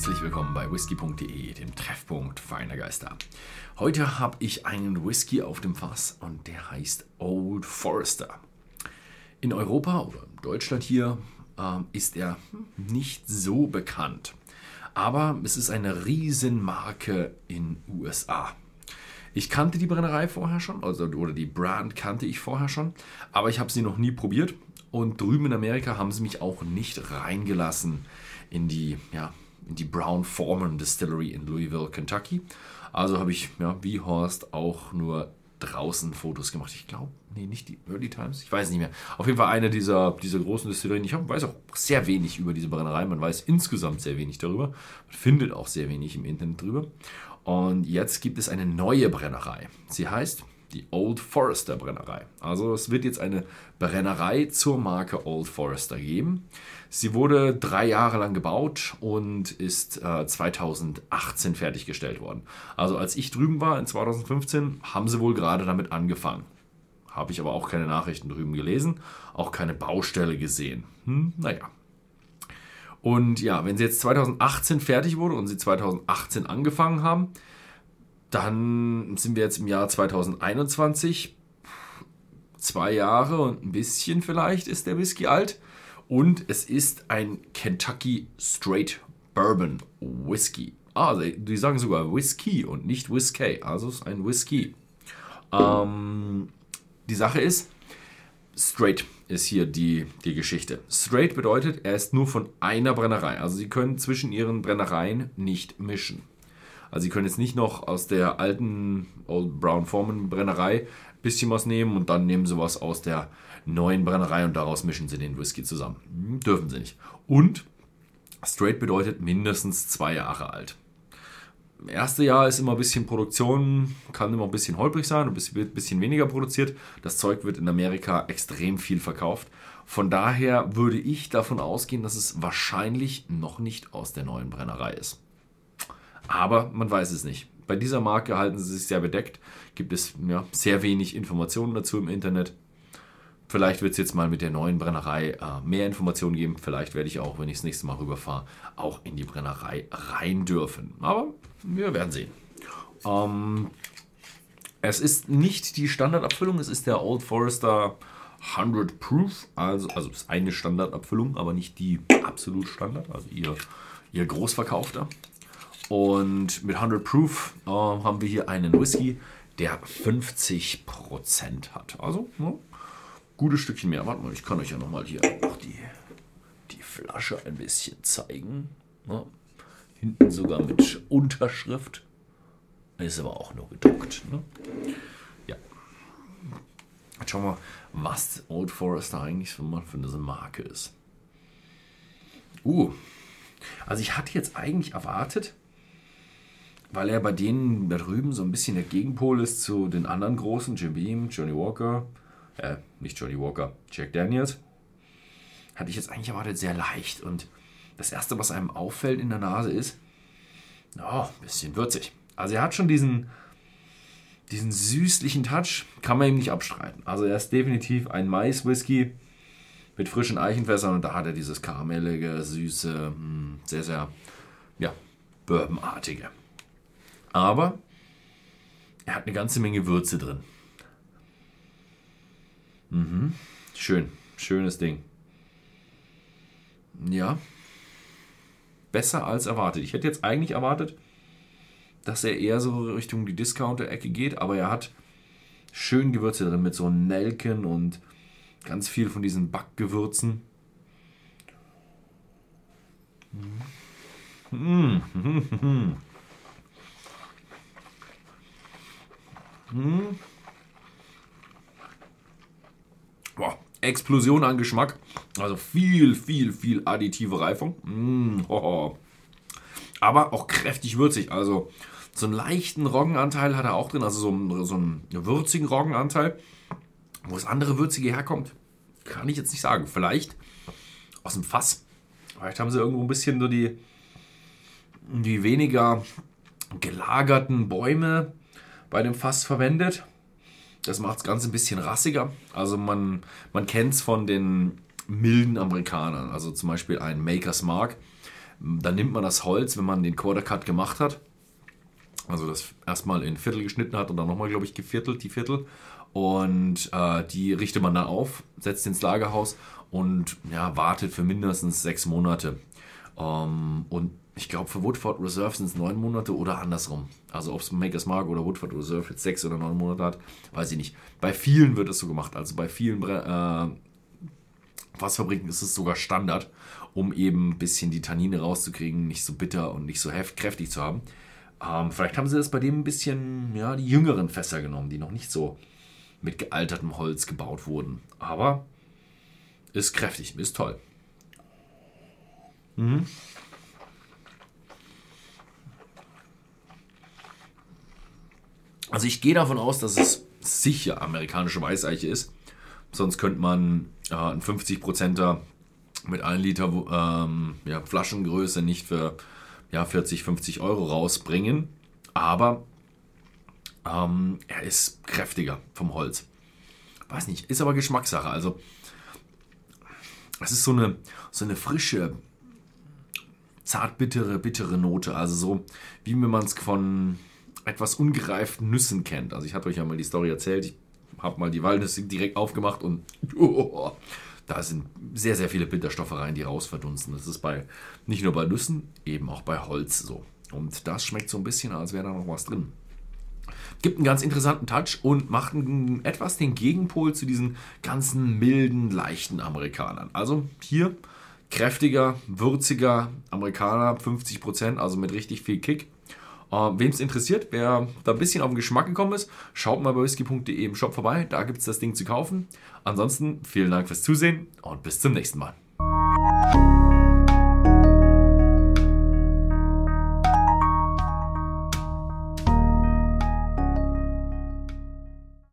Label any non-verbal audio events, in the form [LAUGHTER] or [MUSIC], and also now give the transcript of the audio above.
Herzlich willkommen bei whisky.de, dem Treffpunkt feiner Geister. Heute habe ich einen Whisky auf dem Fass und der heißt Old Forester. In Europa oder in Deutschland hier äh, ist er nicht so bekannt, aber es ist eine Riesenmarke in USA. Ich kannte die Brennerei vorher schon, also, oder die Brand kannte ich vorher schon, aber ich habe sie noch nie probiert. Und drüben in Amerika haben sie mich auch nicht reingelassen in die, ja, in die Brown Foreman Distillery in Louisville, Kentucky. Also habe ich, ja, wie Horst, auch nur draußen Fotos gemacht. Ich glaube, nee, nicht die Early Times, ich weiß nicht mehr. Auf jeden Fall eine dieser, dieser großen Distillerien. Ich weiß auch sehr wenig über diese Brennerei. Man weiß insgesamt sehr wenig darüber. Man findet auch sehr wenig im Internet drüber. Und jetzt gibt es eine neue Brennerei. Sie heißt die Old Forester Brennerei. Also es wird jetzt eine Brennerei zur Marke Old Forester geben. Sie wurde drei Jahre lang gebaut und ist äh, 2018 fertiggestellt worden. Also als ich drüben war in 2015, haben sie wohl gerade damit angefangen. Habe ich aber auch keine Nachrichten drüben gelesen, auch keine Baustelle gesehen. Hm, naja, und ja, wenn sie jetzt 2018 fertig wurde und sie 2018 angefangen haben, dann sind wir jetzt im Jahr 2021. Zwei Jahre und ein bisschen vielleicht ist der Whisky alt. Und es ist ein Kentucky Straight Bourbon Whisky. Ah, die sagen sogar Whisky und nicht Whisky. Also es ist ein Whisky. Ähm, die Sache ist, Straight ist hier die, die Geschichte. Straight bedeutet, er ist nur von einer Brennerei. Also Sie können zwischen Ihren Brennereien nicht mischen. Also Sie können jetzt nicht noch aus der alten Old Brown Foreman Brennerei ein bisschen was nehmen und dann nehmen Sie was aus der neuen Brennerei und daraus mischen Sie den Whisky zusammen. Hm, dürfen Sie nicht. Und Straight bedeutet mindestens zwei Jahre alt erste Jahr ist immer ein bisschen Produktion, kann immer ein bisschen holprig sein, ein bisschen, ein bisschen weniger produziert. Das Zeug wird in Amerika extrem viel verkauft. Von daher würde ich davon ausgehen, dass es wahrscheinlich noch nicht aus der neuen Brennerei ist. Aber man weiß es nicht. Bei dieser Marke halten sie sich sehr bedeckt, gibt es ja, sehr wenig Informationen dazu im Internet. Vielleicht wird es jetzt mal mit der neuen Brennerei äh, mehr Informationen geben. Vielleicht werde ich auch, wenn ich das nächste Mal rüberfahre, auch in die Brennerei rein dürfen. Aber wir werden sehen. Ähm, es ist nicht die Standardabfüllung, es ist der Old Forester 100 Proof. Also, also ist eine Standardabfüllung, aber nicht die absolut Standard, also ihr, ihr Großverkaufter. Und mit 100 Proof äh, haben wir hier einen Whisky, der 50% hat. Also, ne, gutes Stückchen mehr. Warte mal, ich kann euch ja nochmal hier noch die, die Flasche ein bisschen zeigen. Ja, hinten sogar mit Unterschrift. Ist aber auch nur gedruckt. Ne? Ja. Jetzt schauen wir, was Old Forester eigentlich für eine Marke ist. Uh, also ich hatte jetzt eigentlich erwartet, weil er bei denen da drüben so ein bisschen der Gegenpol ist zu den anderen großen, Jim Beam, Johnny Walker, äh, nicht Johnny Walker, Jack Daniels, hatte ich jetzt eigentlich erwartet sehr leicht. Und das Erste, was einem auffällt in der Nase ist, oh, ein bisschen würzig. Also er hat schon diesen, diesen süßlichen Touch, kann man ihm nicht abstreiten. Also er ist definitiv ein Mais-Whisky mit frischen Eichenfässern und da hat er dieses karamellige, süße, hm, sehr, sehr, ja, bourbonartige. Aber er hat eine ganze Menge Würze drin. Mhm. Schön. Schönes Ding. Ja. Besser als erwartet. Ich hätte jetzt eigentlich erwartet, dass er eher so Richtung die Discounter-Ecke geht, aber er hat schön Gewürze drin mit so Nelken und ganz viel von diesen Backgewürzen. Mmh. [LAUGHS] Mmh. Boah, Explosion an Geschmack. Also viel, viel, viel additive Reifung. Mm, oh. Aber auch kräftig würzig. Also so einen leichten Roggenanteil hat er auch drin. Also so einen, so einen würzigen Roggenanteil. Wo das andere Würzige herkommt, kann ich jetzt nicht sagen. Vielleicht aus dem Fass. Vielleicht haben sie irgendwo ein bisschen so die, die weniger gelagerten Bäume bei dem Fass verwendet. Das macht das Ganze ein bisschen rassiger. Also man, man kennt es von den milden Amerikanern. Also zum Beispiel ein Maker's Mark. Dann nimmt man das Holz, wenn man den Quarter Cut gemacht hat. Also das erstmal in Viertel geschnitten hat und dann nochmal, glaube ich, geviertelt, die Viertel. Und äh, die richtet man dann auf, setzt ins Lagerhaus und ja, wartet für mindestens sechs Monate. Ähm, und ich glaube, für Woodford Reserve sind es neun Monate oder andersrum. Also ob es Makers Mark oder Woodford Reserve jetzt sechs oder neun Monate hat, weiß ich nicht. Bei vielen wird es so gemacht. Also bei vielen äh, Fassfabriken ist es sogar Standard, um eben ein bisschen die Tannine rauszukriegen, nicht so bitter und nicht so heft, kräftig zu haben. Ähm, vielleicht haben sie das bei dem ein bisschen, ja, die jüngeren Fässer genommen, die noch nicht so mit gealtertem Holz gebaut wurden. Aber ist kräftig, ist toll. Mhm. Also ich gehe davon aus, dass es sicher amerikanische Weißeiche ist. Sonst könnte man äh, einen 50%er mit 1 Liter ähm, ja, Flaschengröße nicht für ja, 40, 50 Euro rausbringen. Aber ähm, er ist kräftiger vom Holz. Weiß nicht, ist aber Geschmackssache. Also es ist so eine, so eine frische, zartbittere, bittere Note. Also so, wie wenn man es von etwas ungereiften Nüssen kennt. Also ich hatte euch ja mal die Story erzählt, ich habe mal die Walnüsse direkt aufgemacht und oh, da sind sehr, sehr viele Bitterstoffe rein, die rausverdunsten. Das ist bei nicht nur bei Nüssen, eben auch bei Holz so. Und das schmeckt so ein bisschen, als wäre da noch was drin. Gibt einen ganz interessanten Touch und macht einen, etwas den Gegenpol zu diesen ganzen milden, leichten Amerikanern. Also hier kräftiger, würziger Amerikaner, 50%, also mit richtig viel Kick. Äh, Wem es interessiert, wer da ein bisschen auf den Geschmack gekommen ist, schaut mal bei whisky.de im Shop vorbei. Da gibt es das Ding zu kaufen. Ansonsten vielen Dank fürs Zusehen und bis zum nächsten Mal.